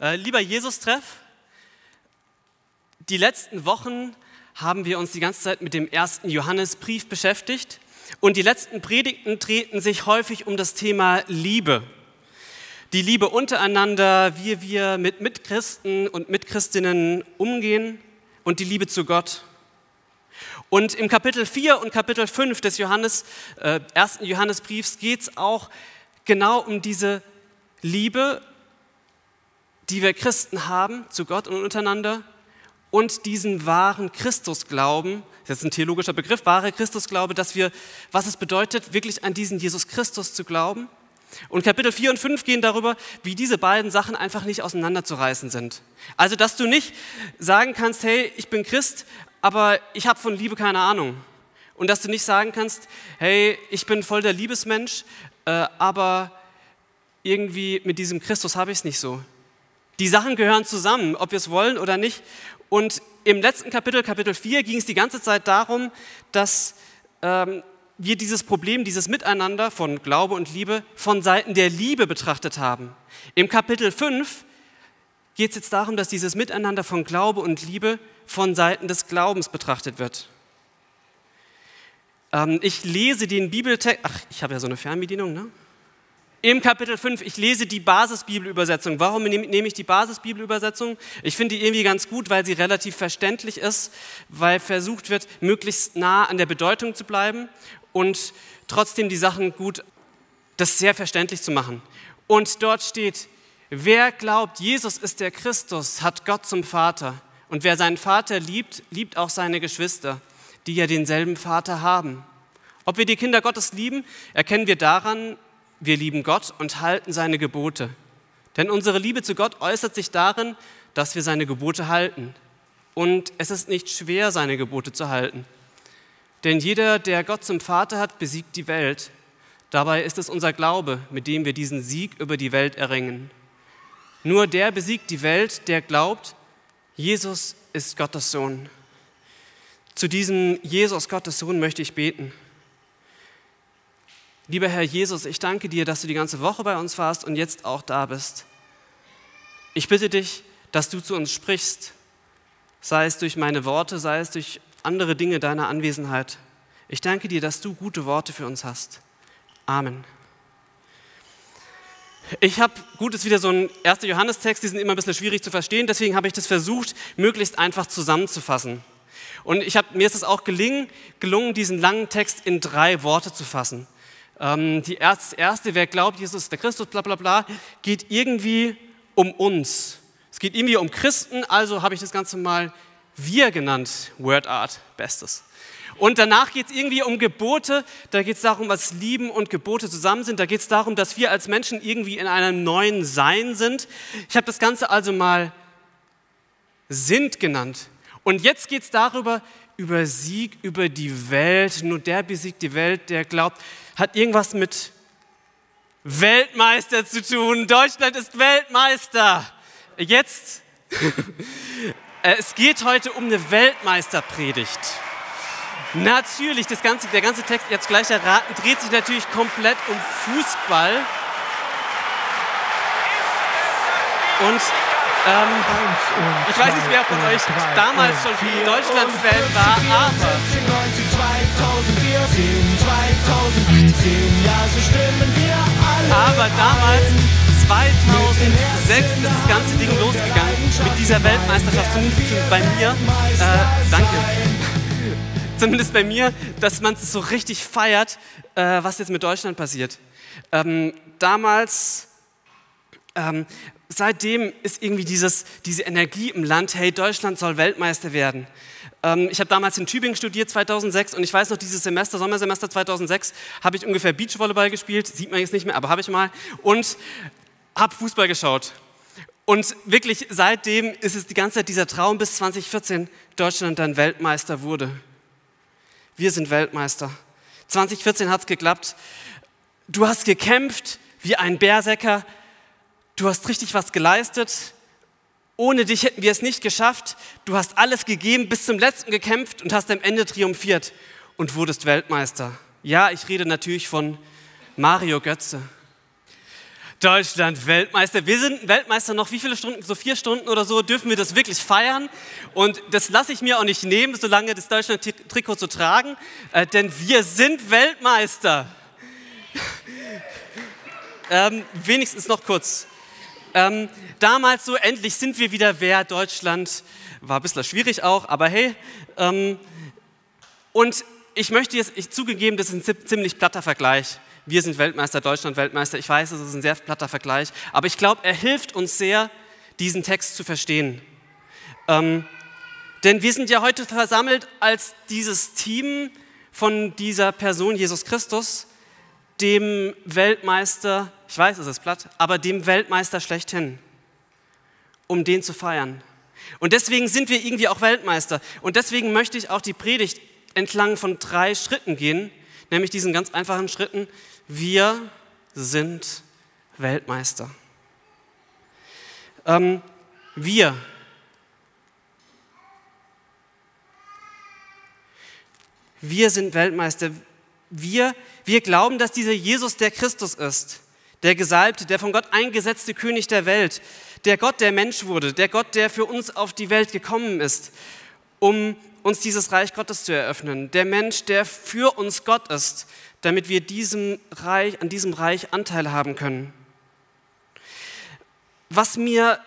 Äh, lieber Jesus-Treff, die letzten Wochen haben wir uns die ganze Zeit mit dem ersten Johannesbrief beschäftigt und die letzten Predigten treten sich häufig um das Thema Liebe. Die Liebe untereinander, wie wir mit Mitchristen und Mitchristinnen umgehen und die Liebe zu Gott. Und im Kapitel 4 und Kapitel 5 des Johannes, äh, ersten Johannesbriefs geht es auch genau um diese Liebe die wir Christen haben zu Gott und untereinander und diesen wahren Christusglauben, das ist ein theologischer Begriff, wahre Christusglaube, dass wir, was es bedeutet, wirklich an diesen Jesus Christus zu glauben. Und Kapitel 4 und 5 gehen darüber, wie diese beiden Sachen einfach nicht auseinanderzureißen sind. Also, dass du nicht sagen kannst, hey, ich bin Christ, aber ich habe von Liebe keine Ahnung. Und dass du nicht sagen kannst, hey, ich bin voll der Liebesmensch, äh, aber irgendwie mit diesem Christus habe ich es nicht so. Die Sachen gehören zusammen, ob wir es wollen oder nicht. Und im letzten Kapitel, Kapitel 4, ging es die ganze Zeit darum, dass ähm, wir dieses Problem, dieses Miteinander von Glaube und Liebe von Seiten der Liebe betrachtet haben. Im Kapitel 5 geht es jetzt darum, dass dieses Miteinander von Glaube und Liebe von Seiten des Glaubens betrachtet wird. Ähm, ich lese den Bibeltext, ach, ich habe ja so eine Fernbedienung, ne? Im Kapitel 5, ich lese die Basisbibelübersetzung. Warum nehme ich die Basisbibelübersetzung? Ich finde die irgendwie ganz gut, weil sie relativ verständlich ist, weil versucht wird, möglichst nah an der Bedeutung zu bleiben und trotzdem die Sachen gut, das sehr verständlich zu machen. Und dort steht, wer glaubt, Jesus ist der Christus, hat Gott zum Vater. Und wer seinen Vater liebt, liebt auch seine Geschwister, die ja denselben Vater haben. Ob wir die Kinder Gottes lieben, erkennen wir daran, wir lieben Gott und halten seine Gebote. Denn unsere Liebe zu Gott äußert sich darin, dass wir seine Gebote halten. Und es ist nicht schwer, seine Gebote zu halten. Denn jeder, der Gott zum Vater hat, besiegt die Welt. Dabei ist es unser Glaube, mit dem wir diesen Sieg über die Welt erringen. Nur der besiegt die Welt, der glaubt, Jesus ist Gottes Sohn. Zu diesem Jesus Gottes Sohn möchte ich beten. Lieber Herr Jesus, ich danke dir, dass du die ganze Woche bei uns warst und jetzt auch da bist. Ich bitte dich, dass du zu uns sprichst, sei es durch meine Worte, sei es durch andere Dinge deiner Anwesenheit. Ich danke dir, dass du gute Worte für uns hast. Amen. Ich habe, gut, ist wieder so ein 1. Johannes-Text, die sind immer ein bisschen schwierig zu verstehen, deswegen habe ich das versucht, möglichst einfach zusammenzufassen. Und ich hab, mir ist es auch gelingen, gelungen, diesen langen Text in drei Worte zu fassen. Ähm, die erste, wer glaubt, Jesus ist der Christus, bla bla bla, geht irgendwie um uns. Es geht irgendwie um Christen, also habe ich das Ganze mal wir genannt, Word Art, bestes. Und danach geht es irgendwie um Gebote, da geht es darum, was Lieben und Gebote zusammen sind, da geht es darum, dass wir als Menschen irgendwie in einem neuen Sein sind. Ich habe das Ganze also mal sind genannt. Und jetzt geht es darüber, über Sieg über die Welt. Nur der besiegt die Welt, der glaubt, hat irgendwas mit Weltmeister zu tun. Deutschland ist Weltmeister. Jetzt, äh, es geht heute um eine Weltmeisterpredigt. Natürlich, das ganze, der ganze Text, jetzt gleich erraten, dreht sich natürlich komplett um Fußball. Und ähm, ich weiß nicht, wer von euch damals schon Deutschland-Fan war, aber. Aber damals, 2006, ist das ganze Ding losgegangen mit dieser Weltmeisterschaft, zumindest bei mir. Äh, danke. Zumindest bei mir, dass man es so richtig feiert, äh, was jetzt mit Deutschland passiert. Ähm, damals ähm, seitdem ist irgendwie dieses, diese Energie im Land, hey, Deutschland soll Weltmeister werden. Ähm, ich habe damals in Tübingen studiert, 2006, und ich weiß noch, dieses Semester, Sommersemester 2006, habe ich ungefähr Beachvolleyball gespielt, sieht man jetzt nicht mehr, aber habe ich mal, und habe Fußball geschaut. Und wirklich seitdem ist es die ganze Zeit dieser Traum, bis 2014 Deutschland dann Weltmeister wurde. Wir sind Weltmeister. 2014 hat es geklappt. Du hast gekämpft wie ein Berserker, du hast richtig was geleistet. Ohne dich hätten wir es nicht geschafft. Du hast alles gegeben, bis zum letzten gekämpft und hast am Ende triumphiert und wurdest Weltmeister. Ja, ich rede natürlich von Mario Götze. Deutschland Weltmeister. Wir sind Weltmeister noch wie viele Stunden? So vier Stunden oder so dürfen wir das wirklich feiern. Und das lasse ich mir auch nicht nehmen, solange das Deutschland-Trikot zu tragen, äh, denn wir sind Weltmeister. ähm, wenigstens noch kurz. Ähm, damals so, endlich sind wir wieder wer, Deutschland. War ein bisschen schwierig auch, aber hey. Ähm, und ich möchte jetzt, ich zugegeben, das ist ein ziemlich platter Vergleich wir sind Weltmeister, Deutschland Weltmeister. Ich weiß, es ist ein sehr platter Vergleich, aber ich glaube, er hilft uns sehr, diesen Text zu verstehen. Ähm, denn wir sind ja heute versammelt als dieses Team von dieser Person, Jesus Christus, dem Weltmeister, ich weiß, es ist platt, aber dem Weltmeister schlechthin, um den zu feiern. Und deswegen sind wir irgendwie auch Weltmeister. Und deswegen möchte ich auch die Predigt entlang von drei Schritten gehen, nämlich diesen ganz einfachen Schritten, wir sind Weltmeister. Ähm, wir. Wir sind Weltmeister. Wir, wir glauben, dass dieser Jesus der Christus ist, der Gesalbte, der von Gott eingesetzte König der Welt, der Gott, der Mensch wurde, der Gott, der für uns auf die Welt gekommen ist, um uns dieses Reich Gottes zu eröffnen. Der Mensch, der für uns Gott ist, damit wir diesem Reich, an diesem Reich Anteil haben können. Was mir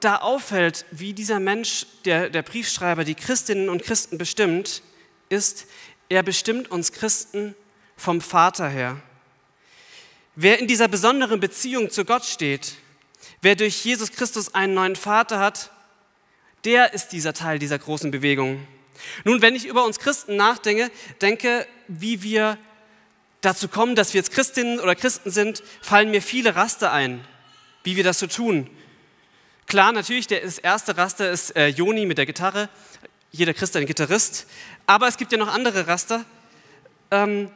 da auffällt, wie dieser Mensch, der, der Briefschreiber, die Christinnen und Christen bestimmt, ist, er bestimmt uns Christen vom Vater her. Wer in dieser besonderen Beziehung zu Gott steht, wer durch Jesus Christus einen neuen Vater hat, der ist dieser Teil dieser großen Bewegung. Nun, wenn ich über uns Christen nachdenke, denke, wie wir dazu kommen, dass wir jetzt Christinnen oder Christen sind, fallen mir viele Raster ein, wie wir das so tun. Klar, natürlich, der, erste Raster ist äh, Joni mit der Gitarre. Jeder Christ ein Gitarrist. Aber es gibt ja noch andere Raster. Ähm,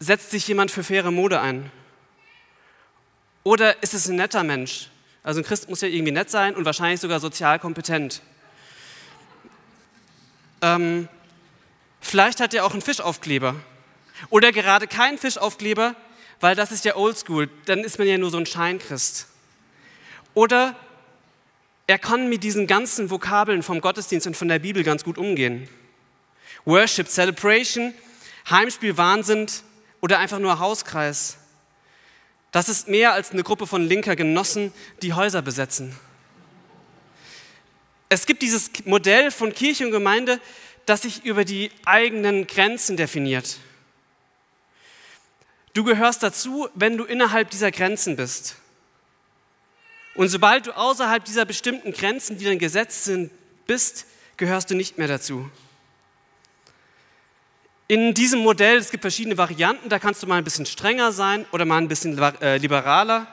setzt sich jemand für faire Mode ein? Oder ist es ein netter Mensch? Also ein Christ muss ja irgendwie nett sein und wahrscheinlich sogar sozial kompetent. Ähm, vielleicht hat er auch einen Fischaufkleber. Oder gerade kein Fischaufkleber, weil das ist ja oldschool, dann ist man ja nur so ein Scheinchrist. Oder er kann mit diesen ganzen Vokabeln vom Gottesdienst und von der Bibel ganz gut umgehen. Worship, Celebration, Heimspiel, Wahnsinn oder einfach nur Hauskreis. Das ist mehr als eine Gruppe von linker Genossen, die Häuser besetzen. Es gibt dieses Modell von Kirche und Gemeinde, das sich über die eigenen Grenzen definiert. Du gehörst dazu, wenn du innerhalb dieser Grenzen bist. Und sobald du außerhalb dieser bestimmten Grenzen, die dann gesetzt sind, bist, gehörst du nicht mehr dazu. In diesem Modell, es gibt verschiedene Varianten, da kannst du mal ein bisschen strenger sein oder mal ein bisschen äh, liberaler.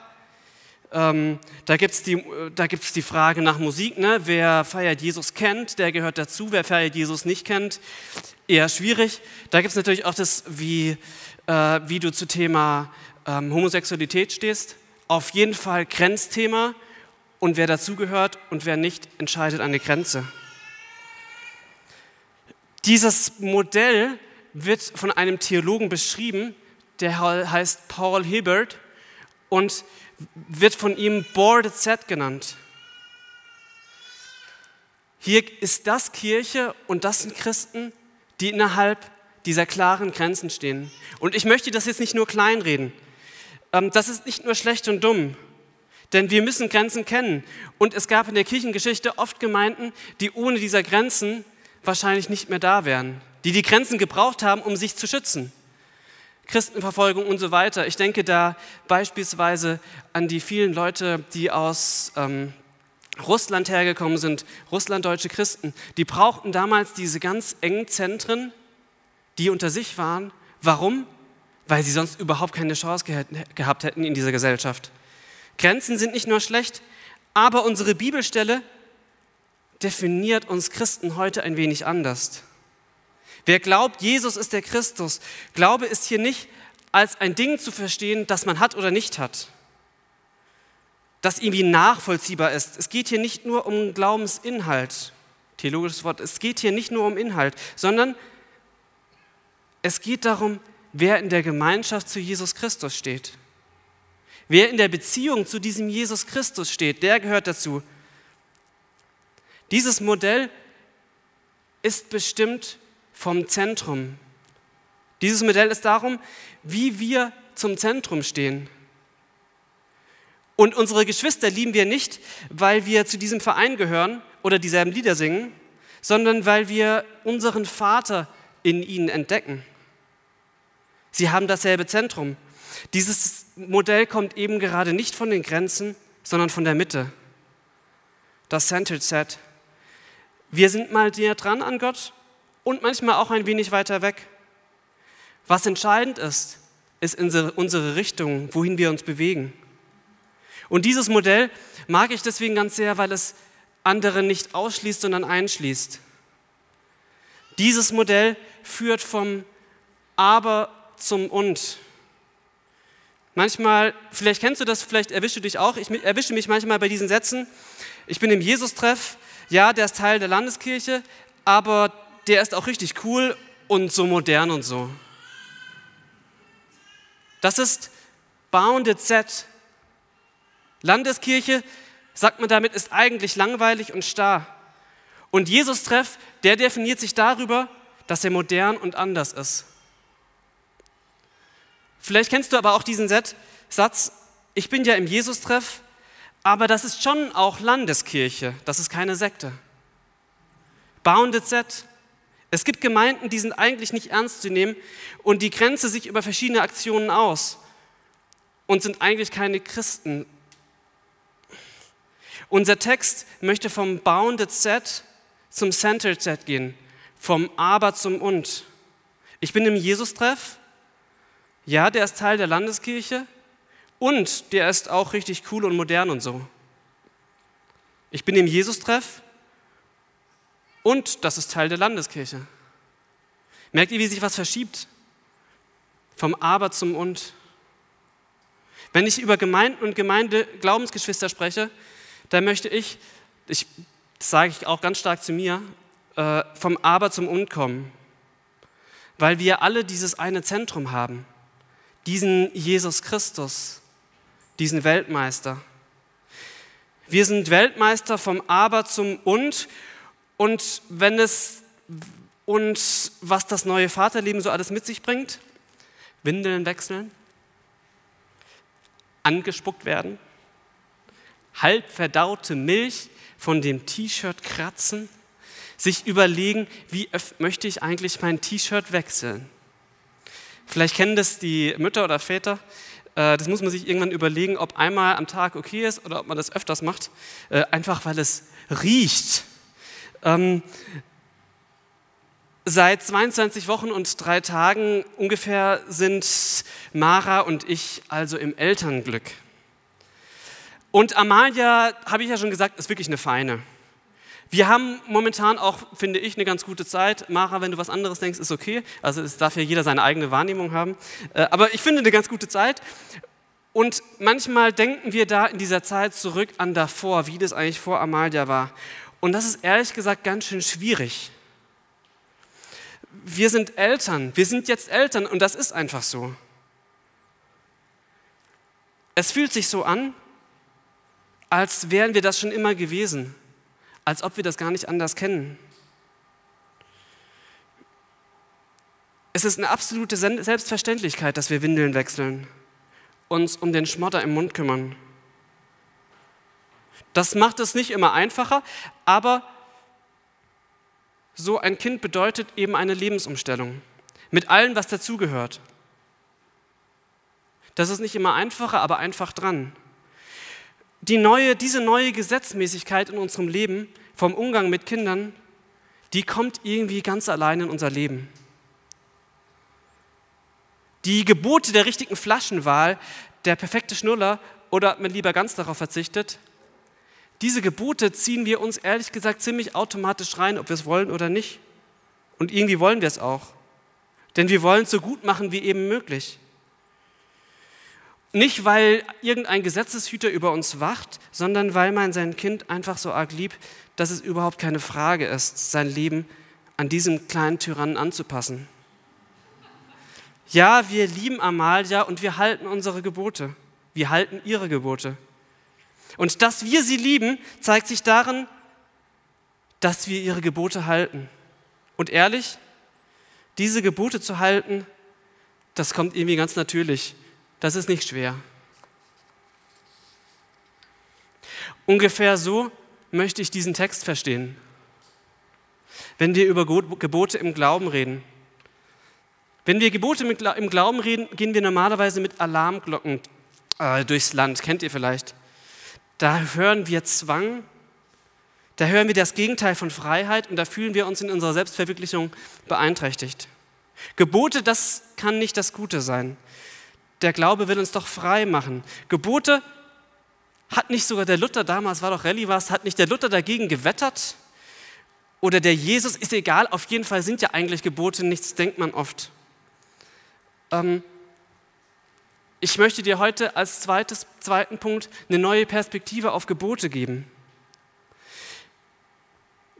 Ähm, da gibt es die, die Frage nach Musik, ne? wer feiert Jesus kennt, der gehört dazu, wer feiert Jesus nicht kennt, eher schwierig. Da gibt es natürlich auch das, wie äh, wie du zu Thema ähm, Homosexualität stehst. Auf jeden Fall Grenzthema und wer dazugehört und wer nicht, entscheidet eine Grenze. Dieses Modell wird von einem Theologen beschrieben, der heißt Paul Hibbert und wird von ihm Boarded Set genannt. Hier ist das Kirche und das sind Christen, die innerhalb dieser klaren Grenzen stehen. Und ich möchte das jetzt nicht nur kleinreden. Ähm, das ist nicht nur schlecht und dumm, denn wir müssen Grenzen kennen. Und es gab in der Kirchengeschichte oft Gemeinden, die ohne dieser Grenzen wahrscheinlich nicht mehr da wären, die die Grenzen gebraucht haben, um sich zu schützen. Christenverfolgung und so weiter. Ich denke da beispielsweise an die vielen Leute, die aus ähm, Russland hergekommen sind, russlanddeutsche Christen. Die brauchten damals diese ganz engen Zentren, die unter sich waren. Warum? Weil sie sonst überhaupt keine Chance gehabt hätten in dieser Gesellschaft. Grenzen sind nicht nur schlecht, aber unsere Bibelstelle definiert uns Christen heute ein wenig anders. Wer glaubt, Jesus ist der Christus, Glaube ist hier nicht als ein Ding zu verstehen, das man hat oder nicht hat, das irgendwie nachvollziehbar ist. Es geht hier nicht nur um Glaubensinhalt, theologisches Wort, es geht hier nicht nur um Inhalt, sondern es geht darum, wer in der Gemeinschaft zu Jesus Christus steht. Wer in der Beziehung zu diesem Jesus Christus steht, der gehört dazu. Dieses Modell ist bestimmt vom Zentrum. Dieses Modell ist darum, wie wir zum Zentrum stehen. Und unsere Geschwister lieben wir nicht, weil wir zu diesem Verein gehören oder dieselben Lieder singen, sondern weil wir unseren Vater in ihnen entdecken. Sie haben dasselbe Zentrum. Dieses Modell kommt eben gerade nicht von den Grenzen, sondern von der Mitte. Das Centered Set. Wir sind mal näher dran an Gott und manchmal auch ein wenig weiter weg. Was entscheidend ist, ist unsere Richtung, wohin wir uns bewegen. Und dieses Modell mag ich deswegen ganz sehr, weil es andere nicht ausschließt, sondern einschließt. Dieses Modell führt vom Aber zum Und. Manchmal, vielleicht kennst du das, vielleicht erwischst du dich auch, ich erwische mich manchmal bei diesen Sätzen. Ich bin im Jesus-Treff, ja, der ist Teil der Landeskirche, aber der ist auch richtig cool und so modern und so. Das ist Bounded Set. Landeskirche, sagt man damit, ist eigentlich langweilig und starr. Und Jesus-Treff, der definiert sich darüber, dass er modern und anders ist. Vielleicht kennst du aber auch diesen Satz, ich bin ja im Jesus-Treff, aber das ist schon auch Landeskirche, das ist keine Sekte. Bounded Set. Es gibt Gemeinden, die sind eigentlich nicht ernst zu nehmen und die grenzen sich über verschiedene Aktionen aus und sind eigentlich keine Christen. Unser Text möchte vom Bounded Set zum Centered Set gehen, vom Aber zum Und. Ich bin im Jesus-Treff, ja, der ist Teil der Landeskirche und der ist auch richtig cool und modern und so. Ich bin im Jesus-Treff und das ist Teil der Landeskirche. Merkt ihr, wie sich was verschiebt? Vom Aber zum Und. Wenn ich über Gemeinden und Gemeinde Glaubensgeschwister spreche, dann möchte ich, ich das sage ich auch ganz stark zu mir, äh, vom Aber zum Und kommen. Weil wir alle dieses eine Zentrum haben diesen Jesus Christus, diesen Weltmeister. Wir sind Weltmeister vom Aber zum Und. Und wenn es und was das neue Vaterleben so alles mit sich bringt, Windeln wechseln, angespuckt werden, halb verdaute Milch von dem T-Shirt kratzen, sich überlegen, wie möchte ich eigentlich mein T-Shirt wechseln. Vielleicht kennen das die Mütter oder Väter. Äh, das muss man sich irgendwann überlegen, ob einmal am Tag okay ist oder ob man das öfters macht. Äh, einfach weil es riecht. Ähm, seit 22 Wochen und drei Tagen ungefähr sind Mara und ich also im Elternglück. Und Amalia, habe ich ja schon gesagt, ist wirklich eine Feine. Wir haben momentan auch, finde ich, eine ganz gute Zeit. Mara, wenn du was anderes denkst, ist okay. Also es darf ja jeder seine eigene Wahrnehmung haben. Äh, aber ich finde eine ganz gute Zeit. Und manchmal denken wir da in dieser Zeit zurück an davor, wie das eigentlich vor Amalia war. Und das ist ehrlich gesagt ganz schön schwierig. Wir sind Eltern, wir sind jetzt Eltern und das ist einfach so. Es fühlt sich so an, als wären wir das schon immer gewesen als ob wir das gar nicht anders kennen. Es ist eine absolute Selbstverständlichkeit, dass wir Windeln wechseln, uns um den Schmotter im Mund kümmern. Das macht es nicht immer einfacher, aber so ein Kind bedeutet eben eine Lebensumstellung mit allem, was dazugehört. Das ist nicht immer einfacher, aber einfach dran die neue, diese neue Gesetzmäßigkeit in unserem Leben vom Umgang mit Kindern, die kommt irgendwie ganz allein in unser Leben. Die Gebote der richtigen Flaschenwahl, der perfekte Schnuller oder man lieber ganz darauf verzichtet, diese Gebote ziehen wir uns ehrlich gesagt ziemlich automatisch rein, ob wir es wollen oder nicht. Und irgendwie wollen wir es auch. Denn wir wollen es so gut machen wie eben möglich. Nicht, weil irgendein Gesetzeshüter über uns wacht, sondern weil man sein Kind einfach so arg liebt, dass es überhaupt keine Frage ist, sein Leben an diesem kleinen Tyrannen anzupassen. Ja, wir lieben Amalia und wir halten unsere Gebote. Wir halten ihre Gebote. Und dass wir sie lieben, zeigt sich darin, dass wir ihre Gebote halten. Und ehrlich, diese Gebote zu halten, das kommt irgendwie ganz natürlich. Das ist nicht schwer. Ungefähr so möchte ich diesen Text verstehen. Wenn wir über Gebote im Glauben reden. Wenn wir Gebote im Glauben reden, gehen wir normalerweise mit Alarmglocken äh, durchs Land. Kennt ihr vielleicht? Da hören wir Zwang, da hören wir das Gegenteil von Freiheit und da fühlen wir uns in unserer Selbstverwirklichung beeinträchtigt. Gebote, das kann nicht das Gute sein. Der Glaube will uns doch frei machen. Gebote hat nicht sogar der Luther damals, war doch Rallye was, hat nicht der Luther dagegen gewettert? Oder der Jesus, ist egal, auf jeden Fall sind ja eigentlich Gebote nichts, denkt man oft. Ähm, ich möchte dir heute als zweites, zweiten Punkt eine neue Perspektive auf Gebote geben.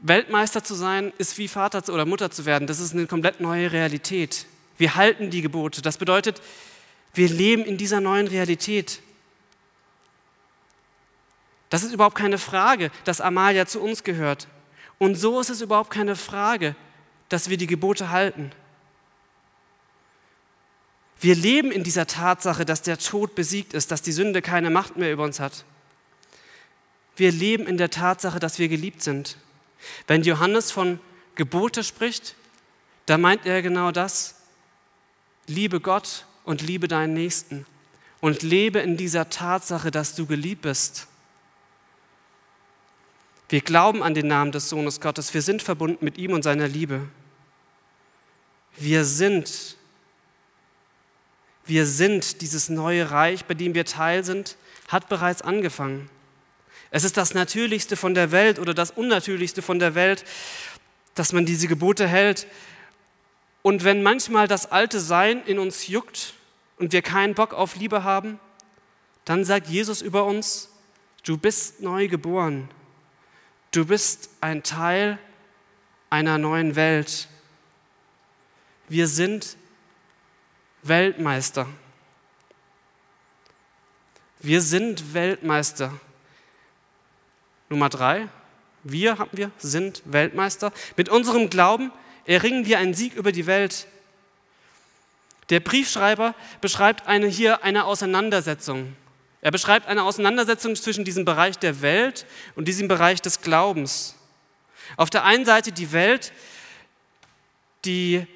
Weltmeister zu sein, ist wie Vater oder Mutter zu werden. Das ist eine komplett neue Realität. Wir halten die Gebote. Das bedeutet, wir leben in dieser neuen Realität. Das ist überhaupt keine Frage, dass Amalia zu uns gehört. Und so ist es überhaupt keine Frage, dass wir die Gebote halten. Wir leben in dieser Tatsache, dass der Tod besiegt ist, dass die Sünde keine Macht mehr über uns hat. Wir leben in der Tatsache, dass wir geliebt sind. Wenn Johannes von Gebote spricht, da meint er genau das. Liebe Gott und liebe deinen Nächsten und lebe in dieser Tatsache, dass du geliebt bist. Wir glauben an den Namen des Sohnes Gottes. Wir sind verbunden mit ihm und seiner Liebe. Wir sind, wir sind dieses neue Reich, bei dem wir Teil sind, hat bereits angefangen. Es ist das Natürlichste von der Welt oder das Unnatürlichste von der Welt, dass man diese Gebote hält. Und wenn manchmal das alte Sein in uns juckt und wir keinen Bock auf Liebe haben, dann sagt Jesus über uns, du bist neu geboren. Du bist ein Teil einer neuen Welt. Wir sind Weltmeister. Wir sind Weltmeister. Nummer drei, wir haben wir, sind Weltmeister. Mit unserem Glauben erringen wir einen Sieg über die Welt. Der Briefschreiber beschreibt eine, hier eine Auseinandersetzung. Er beschreibt eine Auseinandersetzung zwischen diesem Bereich der Welt und diesem Bereich des Glaubens. Auf der einen Seite die Welt, die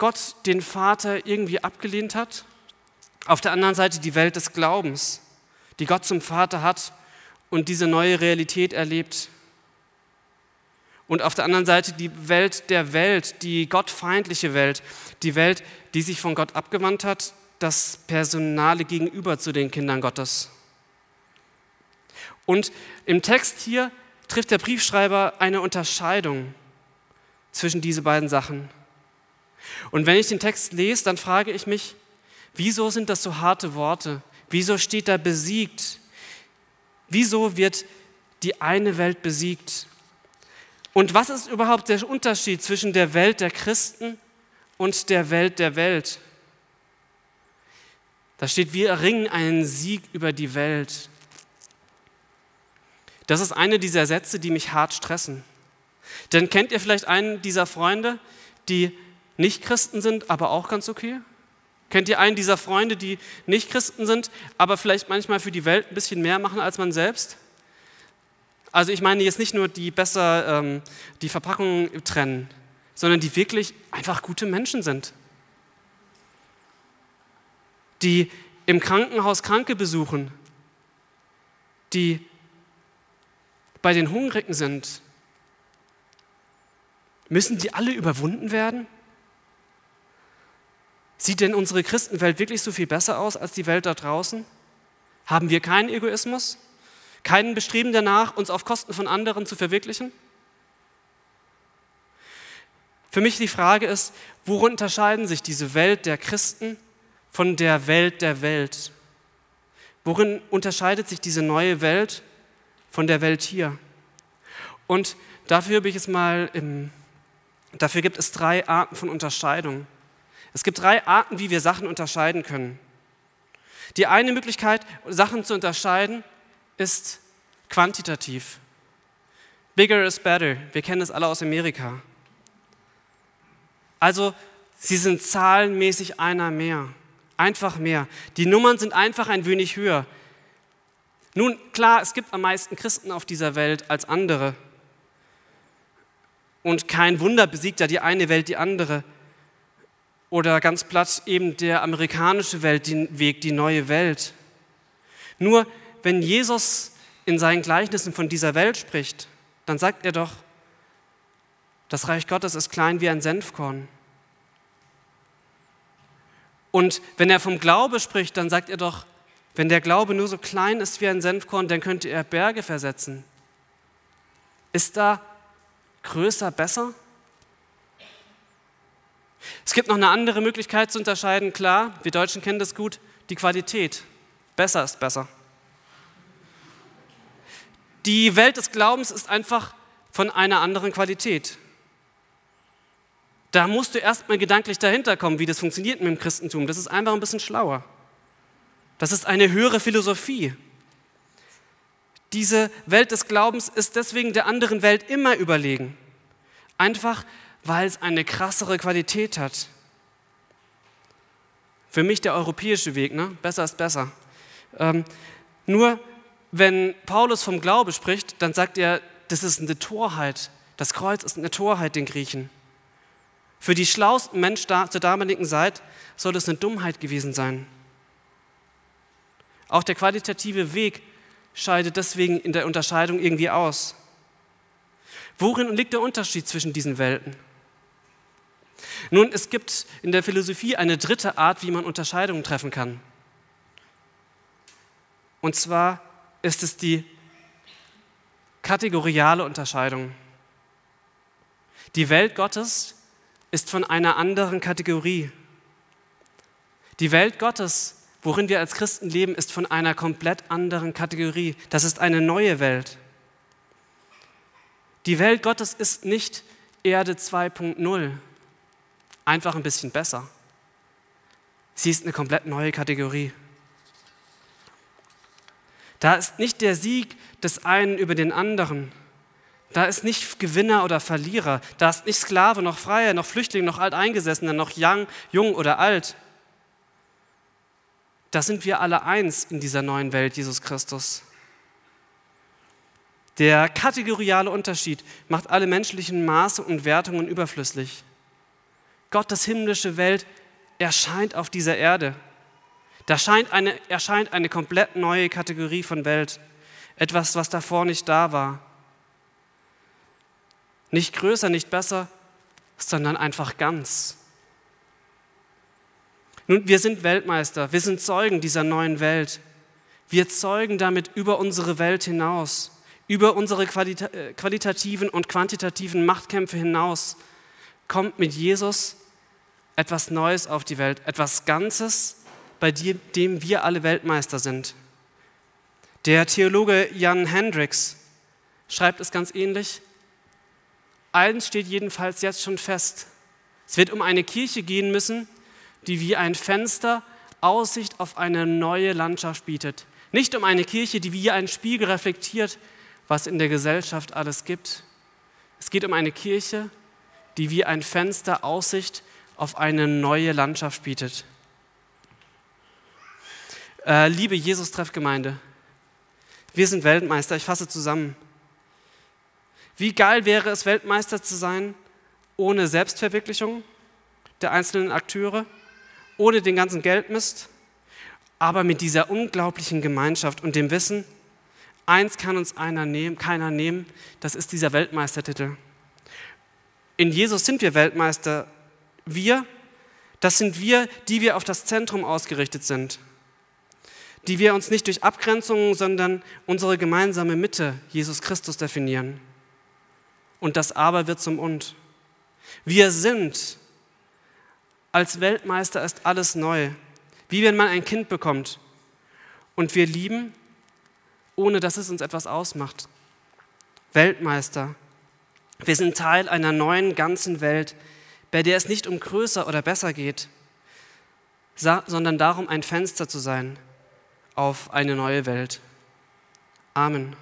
Gott, den Vater, irgendwie abgelehnt hat. Auf der anderen Seite die Welt des Glaubens, die Gott zum Vater hat und diese neue Realität erlebt. Und auf der anderen Seite die Welt der Welt, die gottfeindliche Welt, die Welt, die sich von Gott abgewandt hat, das personale Gegenüber zu den Kindern Gottes. Und im Text hier trifft der Briefschreiber eine Unterscheidung zwischen diese beiden Sachen. Und wenn ich den Text lese, dann frage ich mich, wieso sind das so harte Worte? Wieso steht da besiegt? Wieso wird die eine Welt besiegt? Und was ist überhaupt der Unterschied zwischen der Welt der Christen und der Welt der Welt? Da steht, wir erringen einen Sieg über die Welt. Das ist eine dieser Sätze, die mich hart stressen. Denn kennt ihr vielleicht einen dieser Freunde, die nicht Christen sind, aber auch ganz okay? Kennt ihr einen dieser Freunde, die nicht Christen sind, aber vielleicht manchmal für die Welt ein bisschen mehr machen als man selbst? Also ich meine jetzt nicht nur die besser ähm, die Verpackung trennen, sondern die wirklich einfach gute Menschen sind. Die im Krankenhaus Kranke besuchen, die bei den Hungrigen sind. Müssen die alle überwunden werden? Sieht denn unsere Christenwelt wirklich so viel besser aus als die Welt da draußen? Haben wir keinen Egoismus? Keinen Bestreben danach, uns auf Kosten von anderen zu verwirklichen? Für mich die Frage ist, worin unterscheiden sich diese Welt der Christen von der Welt der Welt? Worin unterscheidet sich diese neue Welt von der Welt hier? Und dafür, mal im, dafür gibt es drei Arten von Unterscheidung. Es gibt drei Arten, wie wir Sachen unterscheiden können. Die eine Möglichkeit, Sachen zu unterscheiden, ist quantitativ. Bigger is better. Wir kennen es alle aus Amerika. Also, sie sind zahlenmäßig einer mehr. Einfach mehr. Die Nummern sind einfach ein wenig höher. Nun, klar, es gibt am meisten Christen auf dieser Welt als andere. Und kein Wunder besiegt ja die eine Welt die andere. Oder ganz platt eben der amerikanische Weltweg, die neue Welt. Nur wenn Jesus in seinen Gleichnissen von dieser Welt spricht, dann sagt er doch, das Reich Gottes ist klein wie ein Senfkorn. Und wenn er vom Glaube spricht, dann sagt er doch, wenn der Glaube nur so klein ist wie ein Senfkorn, dann könnte er Berge versetzen. Ist da größer besser? Es gibt noch eine andere Möglichkeit zu unterscheiden. Klar, wir Deutschen kennen das gut, die Qualität. Besser ist besser. Die Welt des Glaubens ist einfach von einer anderen Qualität. Da musst du erstmal gedanklich dahinter kommen, wie das funktioniert mit dem Christentum. Das ist einfach ein bisschen schlauer. Das ist eine höhere Philosophie. Diese Welt des Glaubens ist deswegen der anderen Welt immer überlegen. Einfach, weil es eine krassere Qualität hat. Für mich der europäische Weg, ne? besser ist besser. Ähm, nur wenn Paulus vom Glaube spricht, dann sagt er, das ist eine Torheit. Das Kreuz ist eine Torheit den Griechen. Für die schlauesten Menschen zur damaligen Zeit soll es eine Dummheit gewesen sein. Auch der qualitative Weg scheidet deswegen in der Unterscheidung irgendwie aus. Worin liegt der Unterschied zwischen diesen Welten? Nun, es gibt in der Philosophie eine dritte Art, wie man Unterscheidungen treffen kann. Und zwar ist es die kategoriale Unterscheidung. Die Welt Gottes ist von einer anderen Kategorie. Die Welt Gottes, worin wir als Christen leben, ist von einer komplett anderen Kategorie. Das ist eine neue Welt. Die Welt Gottes ist nicht Erde 2.0, einfach ein bisschen besser. Sie ist eine komplett neue Kategorie. Da ist nicht der Sieg des einen über den anderen, da ist nicht Gewinner oder Verlierer. Da ist nicht Sklave noch Freier, noch Flüchtling, noch Alteingesessener, noch young, jung oder alt. Da sind wir alle eins in dieser neuen Welt, Jesus Christus. Der kategoriale Unterschied macht alle menschlichen Maße und Wertungen überflüssig. Gottes himmlische Welt erscheint auf dieser Erde. Da eine, erscheint eine komplett neue Kategorie von Welt. Etwas, was davor nicht da war. Nicht größer, nicht besser, sondern einfach ganz. Nun, wir sind Weltmeister, wir sind Zeugen dieser neuen Welt. Wir zeugen damit über unsere Welt hinaus, über unsere qualita äh, qualitativen und quantitativen Machtkämpfe hinaus. Kommt mit Jesus etwas Neues auf die Welt, etwas Ganzes, bei dem wir alle Weltmeister sind. Der Theologe Jan Hendricks schreibt es ganz ähnlich. Eins steht jedenfalls jetzt schon fest. Es wird um eine Kirche gehen müssen, die wie ein Fenster Aussicht auf eine neue Landschaft bietet. Nicht um eine Kirche, die wie ein Spiegel reflektiert, was in der Gesellschaft alles gibt. Es geht um eine Kirche, die wie ein Fenster Aussicht auf eine neue Landschaft bietet. Äh, liebe Jesus-Treffgemeinde, wir sind Weltmeister, ich fasse zusammen. Wie geil wäre es, Weltmeister zu sein, ohne Selbstverwirklichung der einzelnen Akteure, ohne den ganzen Geldmist, aber mit dieser unglaublichen Gemeinschaft und dem Wissen, eins kann uns einer nehmen, keiner nehmen, das ist dieser Weltmeistertitel. In Jesus sind wir Weltmeister. Wir, das sind wir, die wir auf das Zentrum ausgerichtet sind, die wir uns nicht durch Abgrenzungen, sondern unsere gemeinsame Mitte, Jesus Christus, definieren und das Aber wird zum Und. Wir sind als Weltmeister ist alles neu, wie wenn man ein Kind bekommt. Und wir lieben, ohne dass es uns etwas ausmacht. Weltmeister. Wir sind Teil einer neuen ganzen Welt, bei der es nicht um größer oder besser geht, sondern darum, ein Fenster zu sein, auf eine neue Welt. Amen.